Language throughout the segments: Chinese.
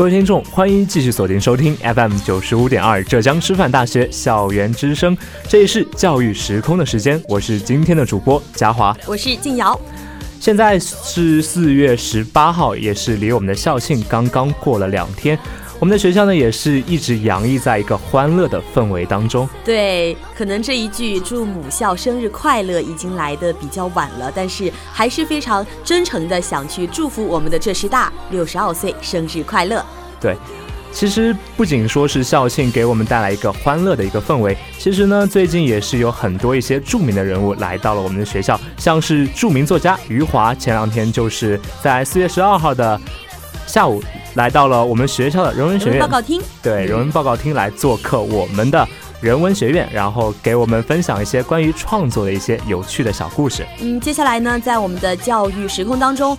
各位听众，欢迎继续锁定收听 FM 九十五点二浙江师范大学校园之声，这里是教育时空的时间，我是今天的主播嘉华，我是静瑶。现在是四月十八号，也是离我们的校庆刚刚过了两天。我们的学校呢，也是一直洋溢在一个欢乐的氛围当中。对，可能这一句祝母校生日快乐已经来的比较晚了，但是还是非常真诚的想去祝福我们的浙师大六十二岁生日快乐。对，其实不仅说是校庆给我们带来一个欢乐的一个氛围，其实呢，最近也是有很多一些著名的人物来到了我们的学校，像是著名作家余华，前两天就是在四月十二号的下午来到了我们学校的人文学院报告厅，对，人文报告厅来做客我们的人文学院，然后给我们分享一些关于创作的一些有趣的小故事。嗯，接下来呢，在我们的教育时空当中。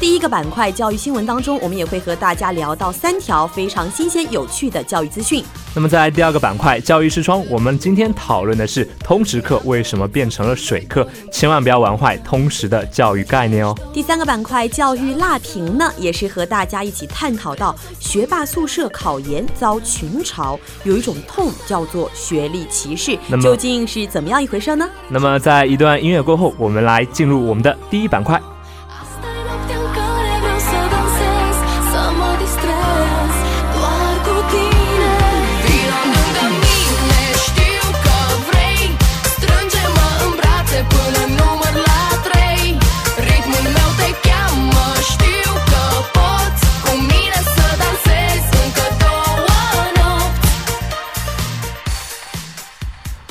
第一个板块教育新闻当中，我们也会和大家聊到三条非常新鲜有趣的教育资讯。那么在第二个板块教育视窗，我们今天讨论的是通识课为什么变成了水课，千万不要玩坏通识的教育概念哦。第三个板块教育辣评呢，也是和大家一起探讨到学霸宿舍考研遭群嘲，有一种痛叫做学历歧视，究竟是怎么样一回事呢？那么在一段音乐过后，我们来进入我们的第一板块。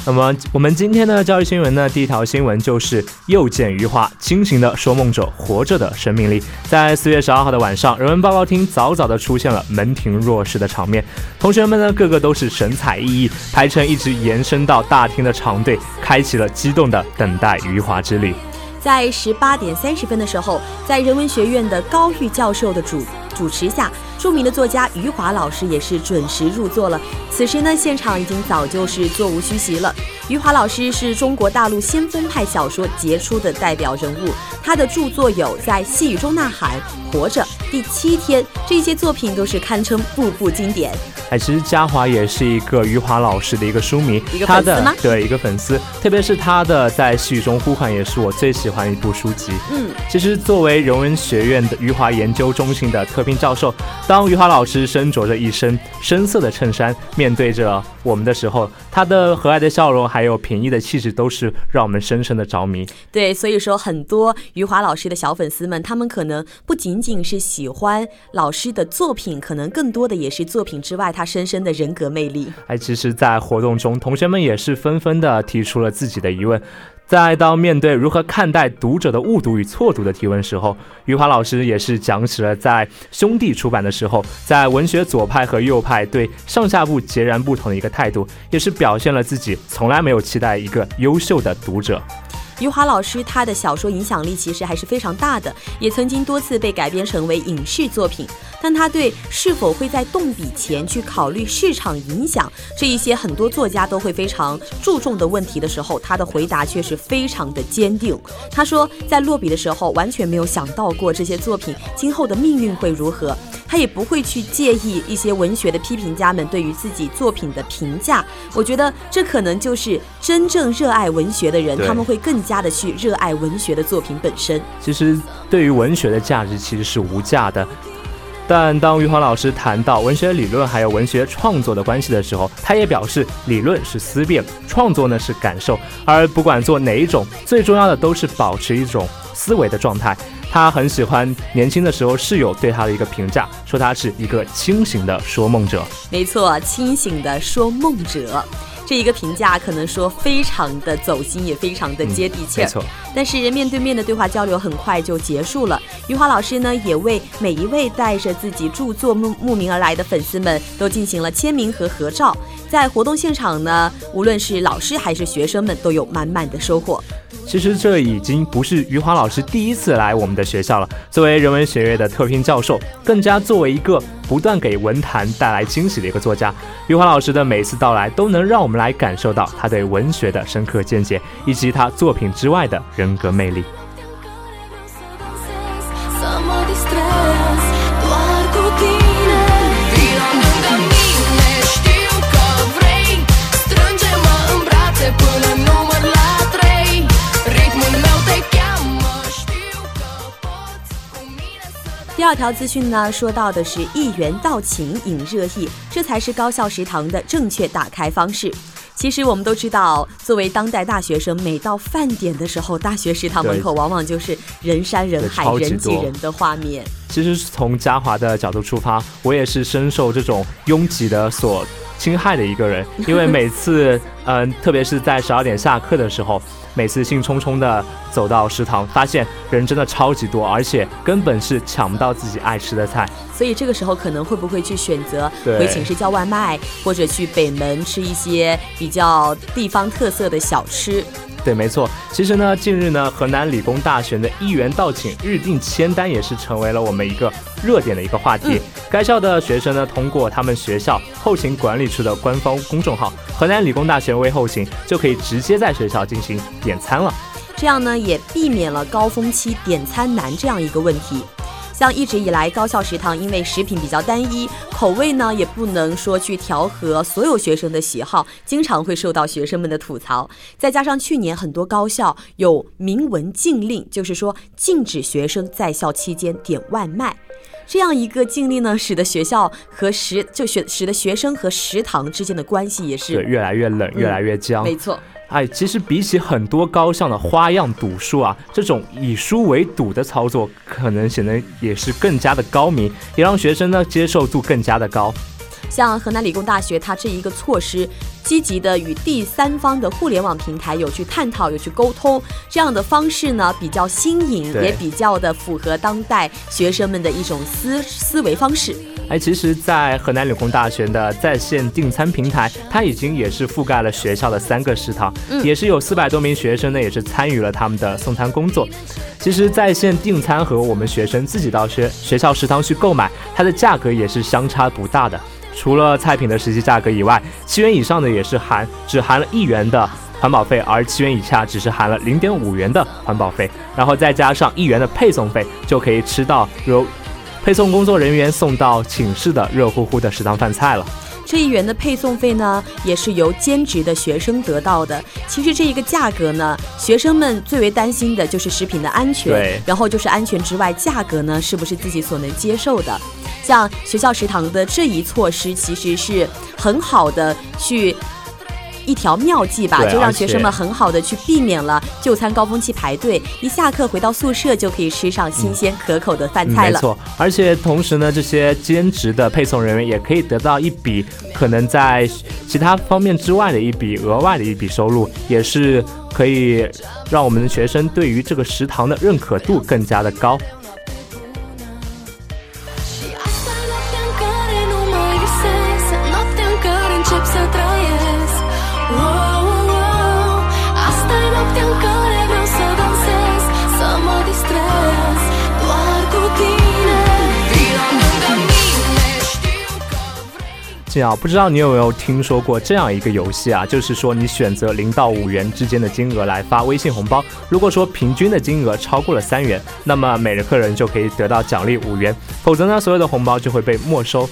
那么我们今天的教育新闻呢，第一条新闻就是又见余华，清醒的说梦者活着的生命力。在四月十二号的晚上，人文报告厅早早的出现了门庭若市的场面，同学们呢个个都是神采奕奕，排成一直延伸到大厅的长队，开启了激动的等待余华之旅。在十八点三十分的时候，在人文学院的高玉教授的主主持下。著名的作家余华老师也是准时入座了。此时呢，现场已经早就是座无虚席了。余华老师是中国大陆先锋派小说杰出的代表人物，他的著作有《在细雨中呐喊》《活着》《第七天》这些作品都是堪称步步经典。哎，其实嘉华也是一个余华老师的一个书迷，一个粉丝吗？对，一个粉丝。特别是他的《在细雨中呼唤》也是我最喜欢的一部书籍。嗯，其实作为人文学院的余华研究中心的特聘教授，当余华老师身着着一身深色的衬衫面对着我们的时候，他的和蔼的笑容还有平易的气质，都是让我们深深的着迷。对，所以说很多余华老师的小粉丝们，他们可能不仅仅是喜欢老师的作品，可能更多的也是作品之外。他深深的人格魅力。哎，其实，在活动中，同学们也是纷纷的提出了自己的疑问。在当面对如何看待读者的误读与错读的提问时候，余华老师也是讲起了在兄弟出版的时候，在文学左派和右派对上下部截然不同的一个态度，也是表现了自己从来没有期待一个优秀的读者。余华老师他的小说影响力其实还是非常大的，也曾经多次被改编成为影视作品。但他对是否会在动笔前去考虑市场影响这一些很多作家都会非常注重的问题的时候，他的回答却是非常的坚定。他说，在落笔的时候完全没有想到过这些作品今后的命运会如何。他也不会去介意一些文学的批评家们对于自己作品的评价。我觉得这可能就是真正热爱文学的人，他们会更加的去热爱文学的作品本身。其实，对于文学的价值其实是无价的。但当余华老师谈到文学理论还有文学创作的关系的时候，他也表示理论是思辨，创作呢是感受，而不管做哪一种，最重要的都是保持一种思维的状态。他很喜欢年轻的时候室友对他的一个评价，说他是一个清醒的说梦者。没错，清醒的说梦者。这一个评价可能说非常的走心，也非常的接地气儿。没错，但是面对面的对话交流很快就结束了。余华老师呢，也为每一位带着自己著作慕慕名而来的粉丝们都进行了签名和合照。在活动现场呢，无论是老师还是学生们都有满满的收获。其实这已经不是余华老师第一次来我们的学校了。作为人文学院的特聘教授，更加作为一个不断给文坛带来惊喜的一个作家，余华老师的每次到来都能让我们来感受到他对文学的深刻见解，以及他作品之外的人格魅力。二条资讯呢，说到的是一元到情引热议，这才是高校食堂的正确打开方式。其实我们都知道，作为当代大学生，每到饭点的时候，大学食堂门口往往就是人山人海、人挤人的画面。其实从嘉华的角度出发，我也是深受这种拥挤的所侵害的一个人，因为每次，嗯，特别是在十二点下课的时候。每次兴冲冲的走到食堂，发现人真的超级多，而且根本是抢不到自己爱吃的菜。所以这个时候可能会不会去选择回寝室叫外卖，或者去北门吃一些比较地方特色的小吃？对，没错。其实呢，近日呢，河南理工大学的一元到寝日定签单也是成为了我们一个热点的一个话题。该校的学生呢，通过他们学校后勤管理处的官方公众号“河南理工大学微后勤”，就可以直接在学校进行点餐了。这样呢，也避免了高峰期点餐难这样一个问题。像一直以来，高校食堂因为食品比较单一，口味呢也不能说去调和所有学生的喜好，经常会受到学生们的吐槽。再加上去年很多高校有明文禁令，就是说禁止学生在校期间点外卖，这样一个经历呢，使得学校和食就学使得学生和食堂之间的关系也是越来越冷，越来越僵。没错。哎，其实比起很多高校的花样赌术啊，这种以书为赌的操作，可能显得也是更加的高明，也让学生呢接受度更加的高。像河南理工大学，它这一个措施，积极的与第三方的互联网平台有去探讨，有去沟通，这样的方式呢比较新颖，也比较的符合当代学生们的一种思思维方式。哎，其实，在河南理工大学的在线订餐平台，它已经也是覆盖了学校的三个食堂，也是有四百多名学生呢，也是参与了他们的送餐工作。其实，在线订餐和我们学生自己到学学校食堂去购买，它的价格也是相差不大的。除了菜品的实际价格以外，七元以上的也是含只含了一元的环保费，而七元以下只是含了零点五元的环保费，然后再加上一元的配送费，就可以吃到有。配送工作人员送到寝室的热乎乎的食堂饭菜了。这一元的配送费呢，也是由兼职的学生得到的。其实这一个价格呢，学生们最为担心的就是食品的安全，对，然后就是安全之外，价格呢是不是自己所能接受的？像学校食堂的这一措施，其实是很好的去。一条妙计吧，就让学生们很好的去避免了就餐高峰期排队，一下课回到宿舍就可以吃上新鲜可口的饭菜了。没错，而且同时呢，这些兼职的配送人员也可以得到一笔可能在其他方面之外的一笔额外的一笔收入，也是可以让我们的学生对于这个食堂的认可度更加的高。啊，不知道你有没有听说过这样一个游戏啊？就是说你选择零到五元之间的金额来发微信红包，如果说平均的金额超过了三元，那么每个客人就可以得到奖励五元，否则呢，所有的红包就会被没收。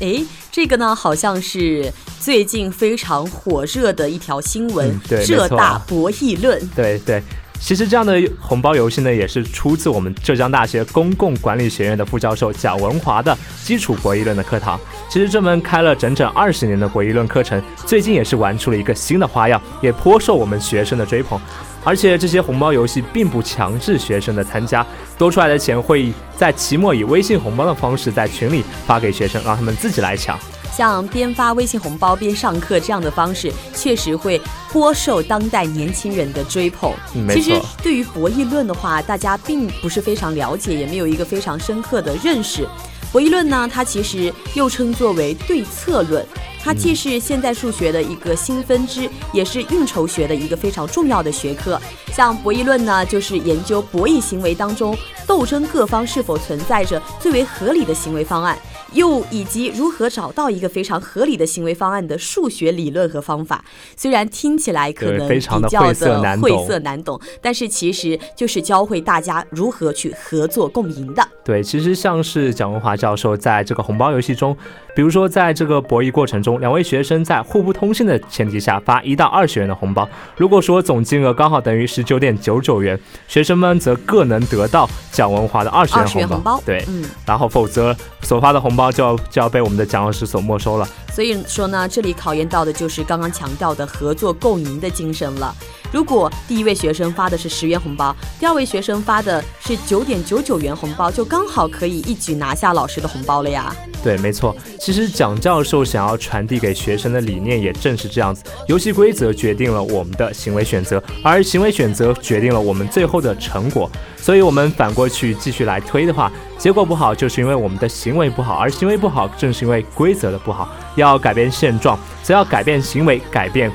诶，这个呢，好像是最近非常火热的一条新闻，《浙大博弈论》。对对。其实这样的红包游戏呢，也是出自我们浙江大学公共管理学院的副教授蒋文华的基础博弈论的课堂。其实这门开了整整二十年的博弈论课程，最近也是玩出了一个新的花样，也颇受我们学生的追捧。而且这些红包游戏并不强制学生的参加，多出来的钱会在期末以微信红包的方式在群里发给学生，让他们自己来抢。像边发微信红包边上课这样的方式，确实会颇受当代年轻人的追捧。其实对于博弈论的话，大家并不是非常了解，也没有一个非常深刻的认识。博弈论呢，它其实又称作为对策论。它既是现代数学的一个新分支，也是运筹学的一个非常重要的学科。像博弈论呢，就是研究博弈行为当中斗争各方是否存在着最为合理的行为方案。又以及如何找到一个非常合理的行为方案的数学理论和方法，虽然听起来可能比较的晦涩难懂，但是其实就是教会大家如何去合作共赢的。对，其实像是蒋文华教授在这个红包游戏中，比如说在这个博弈过程中，两位学生在互不通信的前提下发一到二十元的红包，如果说总金额刚好等于十九点九九元，学生们则各能得到蒋文华的二十元红包。对，嗯，然后否则所发的红。包就要就要被我们的蒋老师所没收了。所以说呢，这里考验到的就是刚刚强调的合作共赢的精神了。如果第一位学生发的是十元红包，第二位学生发的是九点九九元红包，就刚好可以一举拿下老师的红包了呀。对，没错。其实蒋教授想要传递给学生的理念也正是这样子：游戏规则决定了我们的行为选择，而行为选择决定了我们最后的成果。所以，我们反过去继续来推的话，结果不好，就是因为我们的行为不好，而行为不好，正是因为规则的不好。要改变现状，则要改变行为，改变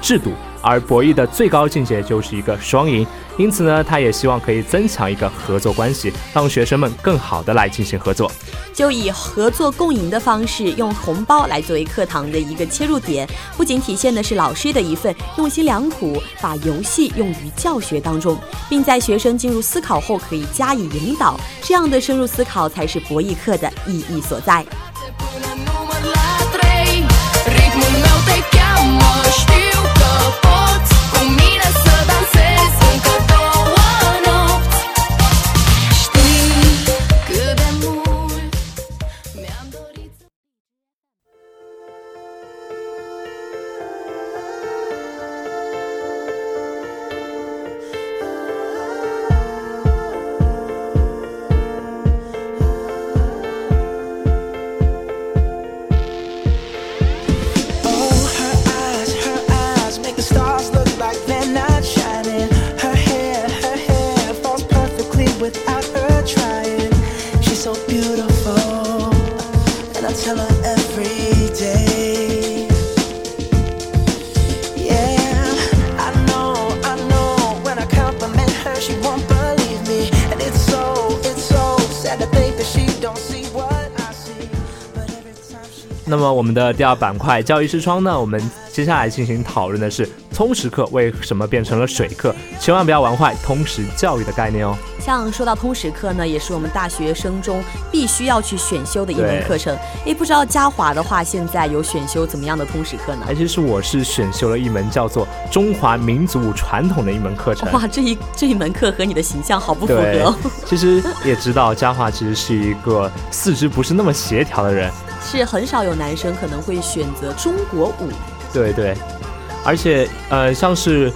制度。而博弈的最高境界就是一个双赢，因此呢，他也希望可以增强一个合作关系，让学生们更好的来进行合作。就以合作共赢的方式，用红包来作为课堂的一个切入点，不仅体现的是老师的一份用心良苦，把游戏用于教学当中，并在学生进入思考后可以加以引导，这样的深入思考才是博弈课的意义所在。oh. 那么我们的第二板块教育视窗呢？我们接下来进行讨论的是通识课为什么变成了水课？千万不要玩坏通识教育的概念哦。像说到通识课呢，也是我们大学生中必须要去选修的一门课程。诶，不知道嘉华的话，现在有选修怎么样的通识课呢？其实我是选修了一门叫做中华民族传统的一门课程。哇，这一这一门课和你的形象好不符合。其实也知道嘉华其实是一个四肢不是那么协调的人。是很少有男生可能会选择中国舞，对对，而且呃，像是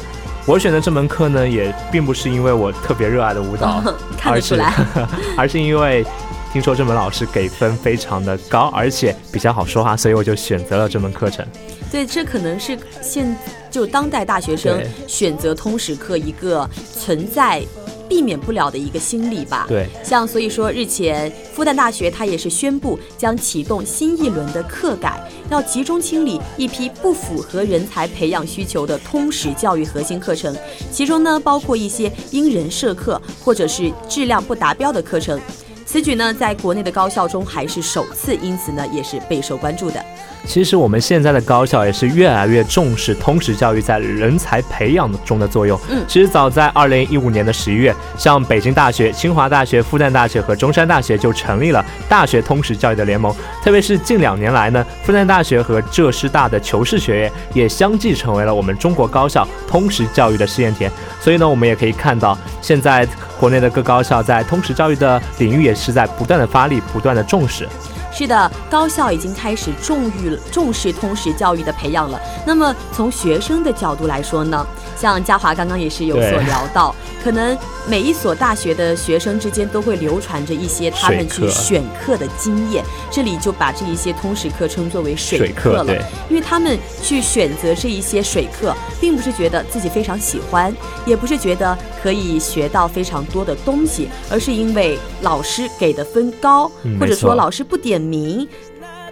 我选的这门课呢，也并不是因为我特别热爱的舞蹈，看得出来，而是因为听说这门老师给分非常的高，而且比较好说话，所以我就选择了这门课程。对，这可能是现就当代大学生选择通识课一个存在。避免不了的一个心理吧。对，像所以说，日前复旦大学它也是宣布将启动新一轮的课改，要集中清理一批不符合人才培养需求的通识教育核心课程，其中呢包括一些因人设课或者是质量不达标的课程。此举呢，在国内的高校中还是首次，因此呢，也是备受关注的。其实我们现在的高校也是越来越重视通识教育在人才培养中的作用。嗯，其实早在二零一五年的十一月，像北京大学、清华大学、复旦大学和中山大学就成立了大学通识教育的联盟。特别是近两年来呢，复旦大学和浙师大的求是学院也相继成为了我们中国高校通识教育的试验田。所以呢，我们也可以看到，现在国内的各高校在通识教育的领域也是在不断的发力，不断的重视。是的，高校已经开始重于重视通识教育的培养了。那么从学生的角度来说呢，像嘉华刚刚也是有所聊到，可能每一所大学的学生之间都会流传着一些他们去选课的经验，这里就把这一些通识课称作为水课了，因为他们去选择这一些水课，并不是觉得自己非常喜欢，也不是觉得可以学到非常多的东西，而是因为老师给的分高，或者说老师不点。名，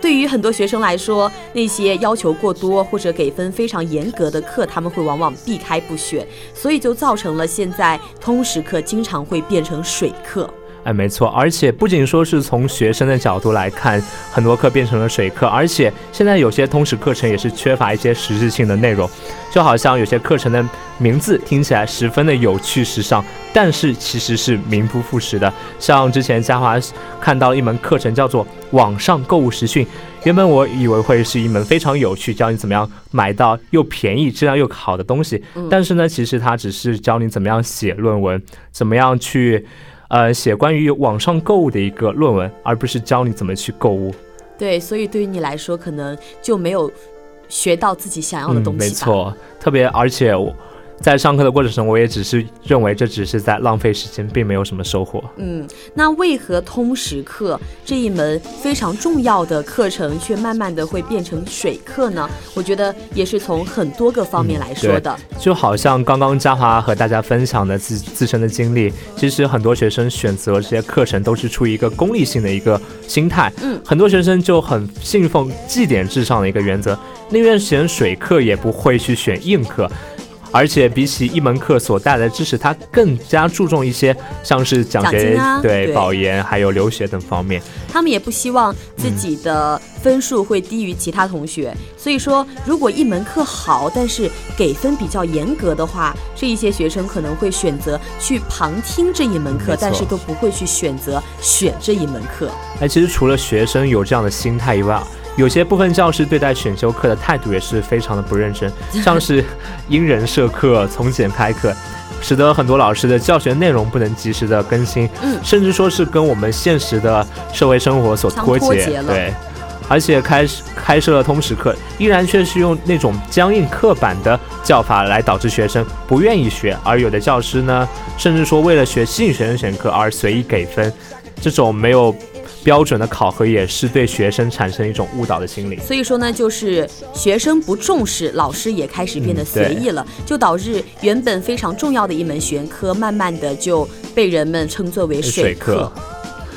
对于很多学生来说，那些要求过多或者给分非常严格的课，他们会往往避开不选，所以就造成了现在通识课经常会变成水课。哎，没错，而且不仅说是从学生的角度来看，很多课变成了水课，而且现在有些通识课程也是缺乏一些实质性的内容，就好像有些课程的名字听起来十分的有趣时尚，但是其实是名不副实的。像之前嘉华看到一门课程叫做网上购物实训，原本我以为会是一门非常有趣，教你怎么样买到又便宜、质量又好的东西，但是呢，其实它只是教你怎么样写论文，怎么样去。呃，写关于网上购物的一个论文，而不是教你怎么去购物。对，所以对于你来说，可能就没有学到自己想要的东西。没错，特别而且我。在上课的过程中，我也只是认为这只是在浪费时间，并没有什么收获。嗯，那为何通识课这一门非常重要的课程，却慢慢的会变成水课呢？我觉得也是从很多个方面来说的。就好像刚刚嘉华和大家分享的自自身的经历，其实很多学生选择这些课程都是出于一个功利性的一个心态。嗯，很多学生就很信奉绩点至上的一个原则，宁愿选水课也不会去选硬课。而且比起一门课所带来的知识，它更加注重一些像是奖学金、对保研还有留学等方面。他们也不希望自己的分数会低于其他同学，所以说如果一门课好，但是给分比较严格的话，这一些学生可能会选择去旁听这一门课，但是都不会去选择选这一门课。哎，其实除了学生有这样的心态以外，有些部分教师对待选修课的态度也是非常的不认真，像是因人设课、从简开课，使得很多老师的教学内容不能及时的更新，嗯，甚至说是跟我们现实的社会生活所脱节，对，而且开开设了通识课，依然却是用那种僵硬刻板的教法来导致学生不愿意学，而有的教师呢，甚至说为了学吸引学生选课而随意给分，这种没有。标准的考核也是对学生产生一种误导的心理，所以说呢，就是学生不重视，老师也开始变得随意了，就导致原本非常重要的一门学科，慢慢的就被人们称作为水课。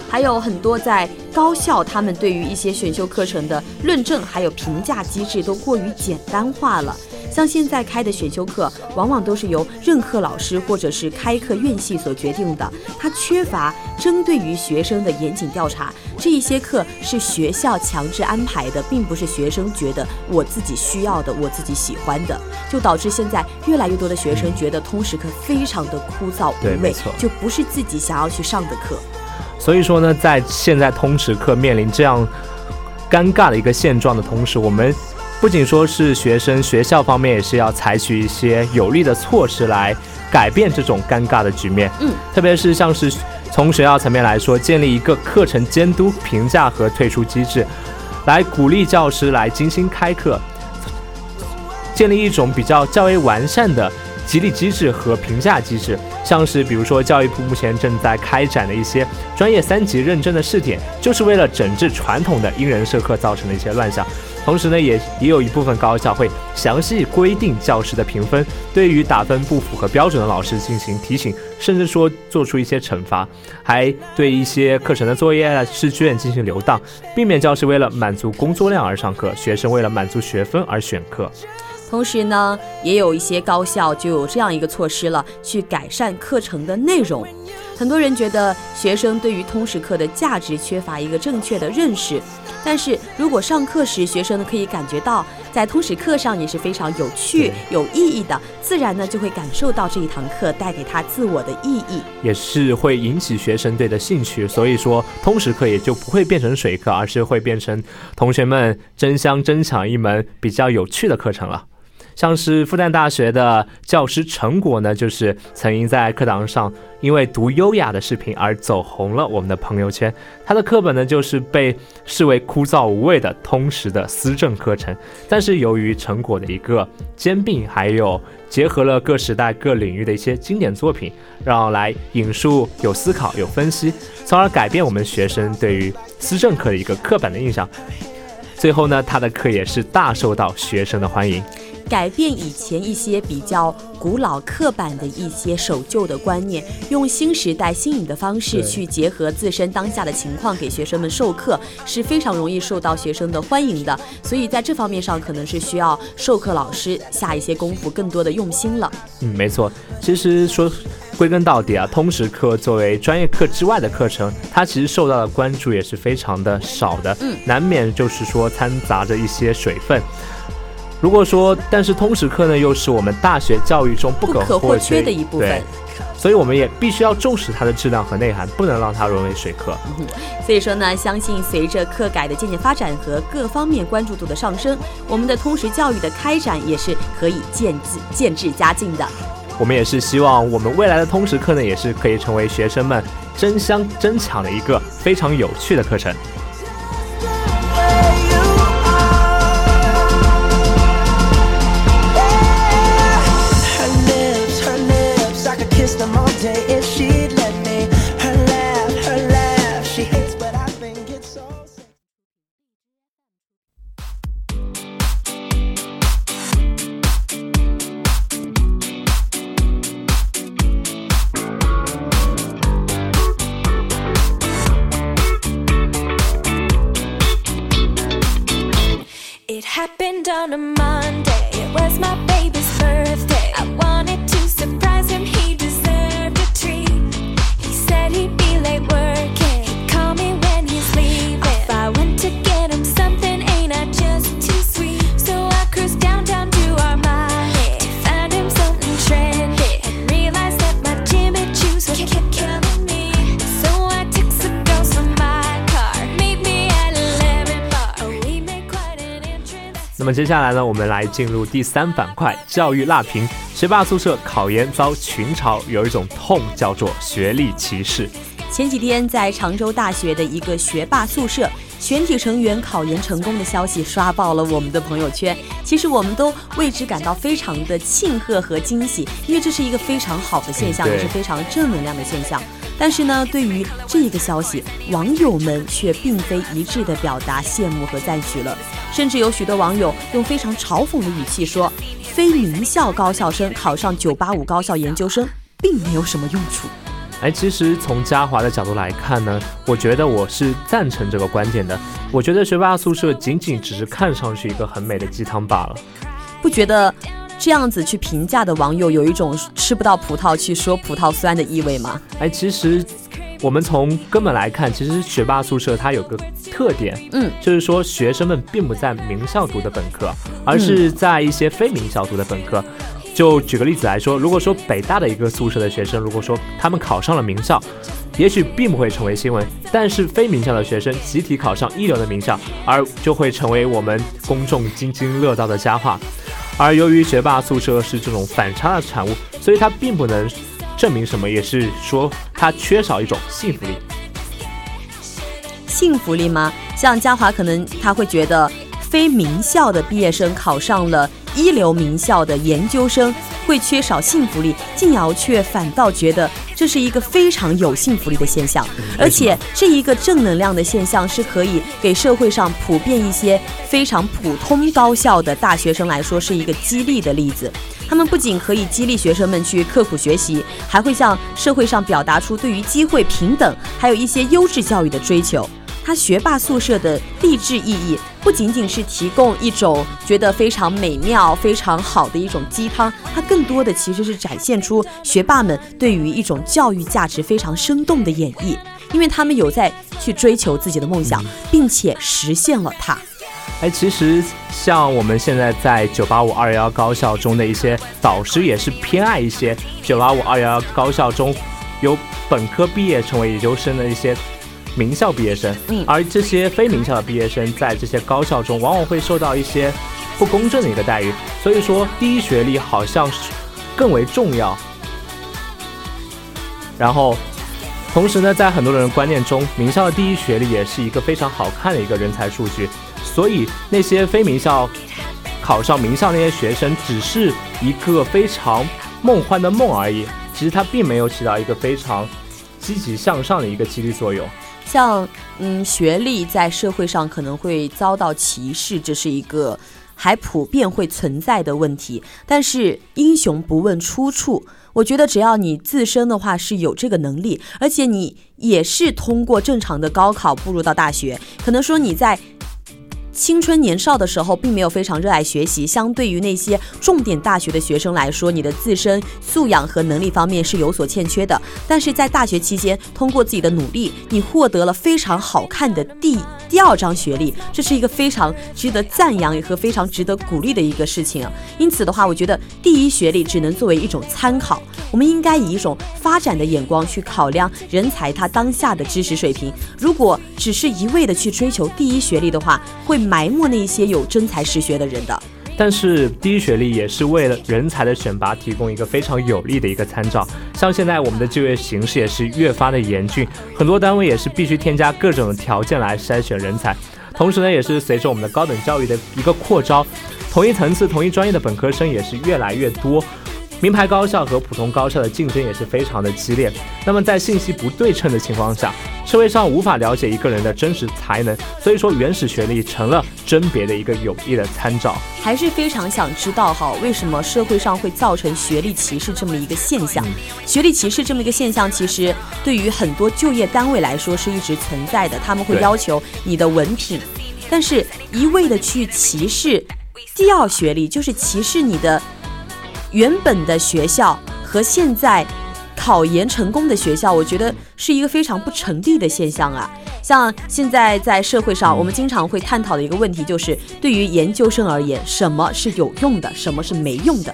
还有很多在高校，他们对于一些选修课程的论证还有评价机制都过于简单化了。像现在开的选修课，往往都是由任课老师或者是开课院系所决定的，它缺乏针对于学生的严谨调查。这一些课是学校强制安排的，并不是学生觉得我自己需要的、我自己喜欢的，就导致现在越来越多的学生觉得通识课非常的枯燥无味，就不是自己想要去上的课。所以说呢，在现在通识课面临这样尴尬的一个现状的同时，我们。不仅说是学生，学校方面也是要采取一些有力的措施来改变这种尴尬的局面。嗯，特别是像是从学校层面来说，建立一个课程监督、评价和退出机制，来鼓励教师来精心开课，建立一种比较较为完善的激励机制和评价机制。像是比如说，教育部目前正在开展的一些专业三级认证的试点，就是为了整治传统的因人设课造成的一些乱象。同时呢，也也有一部分高校会详细规定教师的评分，对于打分不符合标准的老师进行提醒，甚至说做出一些惩罚，还对一些课程的作业、试卷进行留档，避免教师为了满足工作量而上课，学生为了满足学分而选课。同时呢，也有一些高校就有这样一个措施了，去改善课程的内容。很多人觉得学生对于通识课的价值缺乏一个正确的认识，但是如果上课时学生呢可以感觉到在通识课上也是非常有趣、有意义的，自然呢就会感受到这一堂课带给他自我的意义，也是会引起学生对的兴趣。所以说，通识课也就不会变成水课，而是会变成同学们争相争抢一门比较有趣的课程了。像是复旦大学的教师陈果呢，就是曾经在课堂上因为读优雅的视频而走红了我们的朋友圈。他的课本呢，就是被视为枯燥无味的通识的思政课程。但是由于陈果的一个兼并，还有结合了各时代各领域的一些经典作品，让来引述有思考有分析，从而改变我们学生对于思政课的一个刻板的印象。最后呢，他的课也是大受到学生的欢迎。改变以前一些比较古老、刻板的一些守旧的观念，用新时代新颖的方式去结合自身当下的情况给学生们授课，是非常容易受到学生的欢迎的。所以在这方面上，可能是需要授课老师下一些功夫，更多的用心了。嗯，没错。其实说归根到底啊，通识课作为专业课之外的课程，它其实受到的关注也是非常的少的，嗯，难免就是说掺杂着一些水分。如果说，但是通识课呢，又是我们大学教育中不可或缺的一部分，所以我们也必须要重视它的质量和内涵，不能让它沦为水课。所以说呢，相信随着课改的渐渐发展和各方面关注度的上升，我们的通识教育的开展也是可以渐进渐至佳境的。我们也是希望我们未来的通识课呢，也是可以成为学生们争相争抢的一个非常有趣的课程。么接下来呢，我们来进入第三板块——教育辣评。学霸宿舍考研遭群嘲，有一种痛叫做学历歧视。前几天，在常州大学的一个学霸宿舍，全体成员考研成功的消息刷爆了我们的朋友圈。其实我们都为之感到非常的庆贺和惊喜，因为这是一个非常好的现象，也是非常正能量的现象。但是呢，对于这个消息，网友们却并非一致的表达羡慕和赞许了，甚至有许多网友用非常嘲讽的语气说：“非名校高校生考上985高校研究生，并没有什么用处。”哎，其实从嘉华的角度来看呢，我觉得我是赞成这个观点的。我觉得学霸宿舍仅仅只是看上去一个很美的鸡汤罢了，不觉得？这样子去评价的网友有一种吃不到葡萄去说葡萄酸的意味吗？哎，其实我们从根本来看，其实学霸宿舍它有个特点，嗯，就是说学生们并不在名校读的本科，而是在一些非名校读的本科。就举个例子来说，如果说北大的一个宿舍的学生，如果说他们考上了名校，也许并不会成为新闻，但是非名校的学生集体考上一流的名校，而就会成为我们公众津津乐道的佳话。而由于学霸宿舍是这种反差的产物，所以它并不能证明什么，也是说它缺少一种幸福力。幸福力吗？像嘉华可能他会觉得，非名校的毕业生考上了一流名校的研究生。会缺少幸福力，静瑶却反倒觉得这是一个非常有幸福力的现象，而且这一个正能量的现象是可以给社会上普遍一些非常普通高校的大学生来说是一个激励的例子。他们不仅可以激励学生们去刻苦学习，还会向社会上表达出对于机会平等还有一些优质教育的追求。他学霸宿舍的励志意义。不仅仅是提供一种觉得非常美妙、非常好的一种鸡汤，它更多的其实是展现出学霸们对于一种教育价值非常生动的演绎，因为他们有在去追求自己的梦想，并且实现了它。哎，其实像我们现在在九八五二幺幺高校中的一些导师，也是偏爱一些九八五二幺幺高校中有本科毕业成为研究生的一些名校毕业生。嗯，而这些非名校的毕业生在这些高校中，往往会受到一些不公正的一个待遇。所以说，第一学历好像是更为重要。然后，同时呢，在很多人的观念中，名校的第一学历也是一个非常好看的一个人才数据。所以那些非名校考上名校那些学生，只是一个非常梦幻的梦而已。其实它并没有起到一个非常积极向上的一个激励作用。像嗯，学历在社会上可能会遭到歧视，这是一个还普遍会存在的问题。但是英雄不问出处，我觉得只要你自身的话是有这个能力，而且你也是通过正常的高考步入到大学，可能说你在。青春年少的时候，并没有非常热爱学习。相对于那些重点大学的学生来说，你的自身素养和能力方面是有所欠缺的。但是在大学期间，通过自己的努力，你获得了非常好看的第第二张学历，这是一个非常值得赞扬和非常值得鼓励的一个事情。因此的话，我觉得第一学历只能作为一种参考，我们应该以一种发展的眼光去考量人才他当下的知识水平。如果只是一味的去追求第一学历的话，会。埋没那些有真才实学的人的，但是低学历也是为了人才的选拔提供一个非常有利的一个参照。像现在我们的就业形势也是越发的严峻，很多单位也是必须添加各种条件来筛选人才。同时呢，也是随着我们的高等教育的一个扩招，同一层次、同一专业的本科生也是越来越多。名牌高校和普通高校的竞争也是非常的激烈。那么在信息不对称的情况下，社会上无法了解一个人的真实才能，所以说原始学历成了甄别的一个有益的参照。还是非常想知道哈，为什么社会上会造成学历歧视这么一个现象？学历歧视这么一个现象，其实对于很多就业单位来说是一直存在的，他们会要求你的文凭，但是一味的去歧视第二学历，就是歧视你的。原本的学校和现在考研成功的学校，我觉得是一个非常不成立的现象啊。像现在在社会上，我们经常会探讨的一个问题，就是对于研究生而言，什么是有用的，什么是没用的？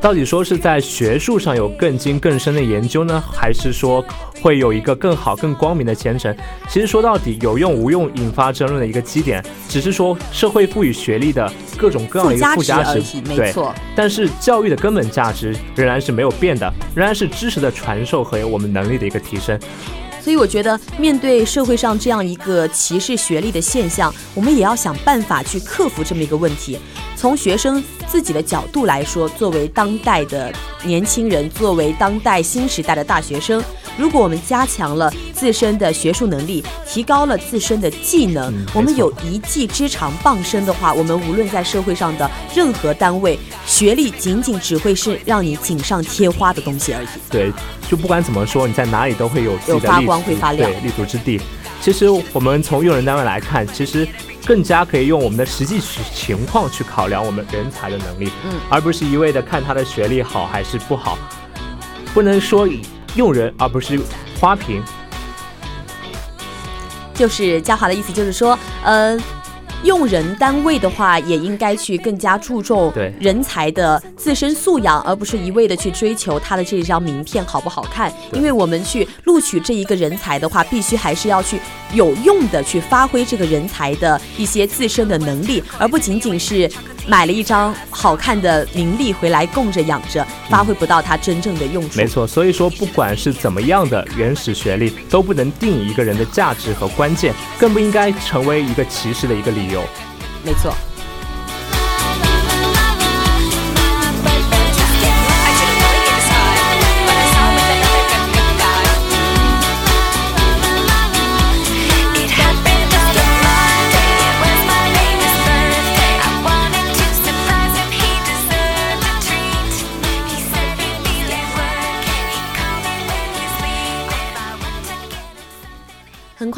到底说是在学术上有更精更深的研究呢，还是说会有一个更好更光明的前程？其实说到底，有用无用引发争论的一个基点，只是说社会赋予学历的各种各样的一个附加值，没错。但是教育的根本价值仍然是没有变的，仍然是知识的传授和我们能力的一个提升。所以我觉得，面对社会上这样一个歧视学历的现象，我们也要想办法去克服这么一个问题。从学生自己的角度来说，作为当代的年轻人，作为当代新时代的大学生。如果我们加强了自身的学术能力，提高了自身的技能，我们有一技之长傍身的话，我们无论在社会上的任何单位，学历仅仅只会是让你锦上添花的东西而已。对，就不管怎么说，你在哪里都会有有发光会发亮，对，立足之地。其实我们从用人单位来看，其实更加可以用我们的实际情况去考量我们人才的能力，嗯，而不是一味的看他的学历好还是不好，不能说。用人而不是花瓶，就是嘉华的意思，就是说，呃，用人单位的话，也应该去更加注重人才的自身素养，而不是一味的去追求他的这张名片好不好看。因为我们去录取这一个人才的话，必须还是要去有用的去发挥这个人才的一些自身的能力，而不仅仅是。买了一张好看的名利回来供着养着，发挥不到它真正的用处。没错，所以说不管是怎么样的原始学历，都不能定义一个人的价值和关键，更不应该成为一个歧视的一个理由。没错。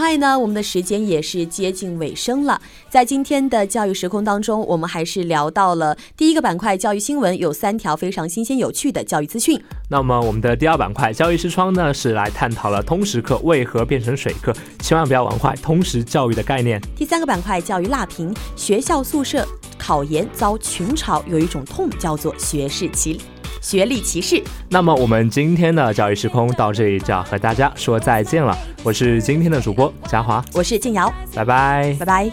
快呢，我们的时间也是接近尾声了。在今天的教育时空当中，我们还是聊到了第一个板块教育新闻，有三条非常新鲜有趣的教育资讯。那么我们的第二板块教育视窗呢，是来探讨了通识课为何变成水课，千万不要玩坏通识教育的概念。第三个板块教育辣评，学校宿舍考研遭群嘲，有一种痛叫做学士歧学历歧视。那么我们今天的教育时空到这里就要和大家说再见了。我是今天的主播嘉华，我是静瑶，拜拜，拜拜。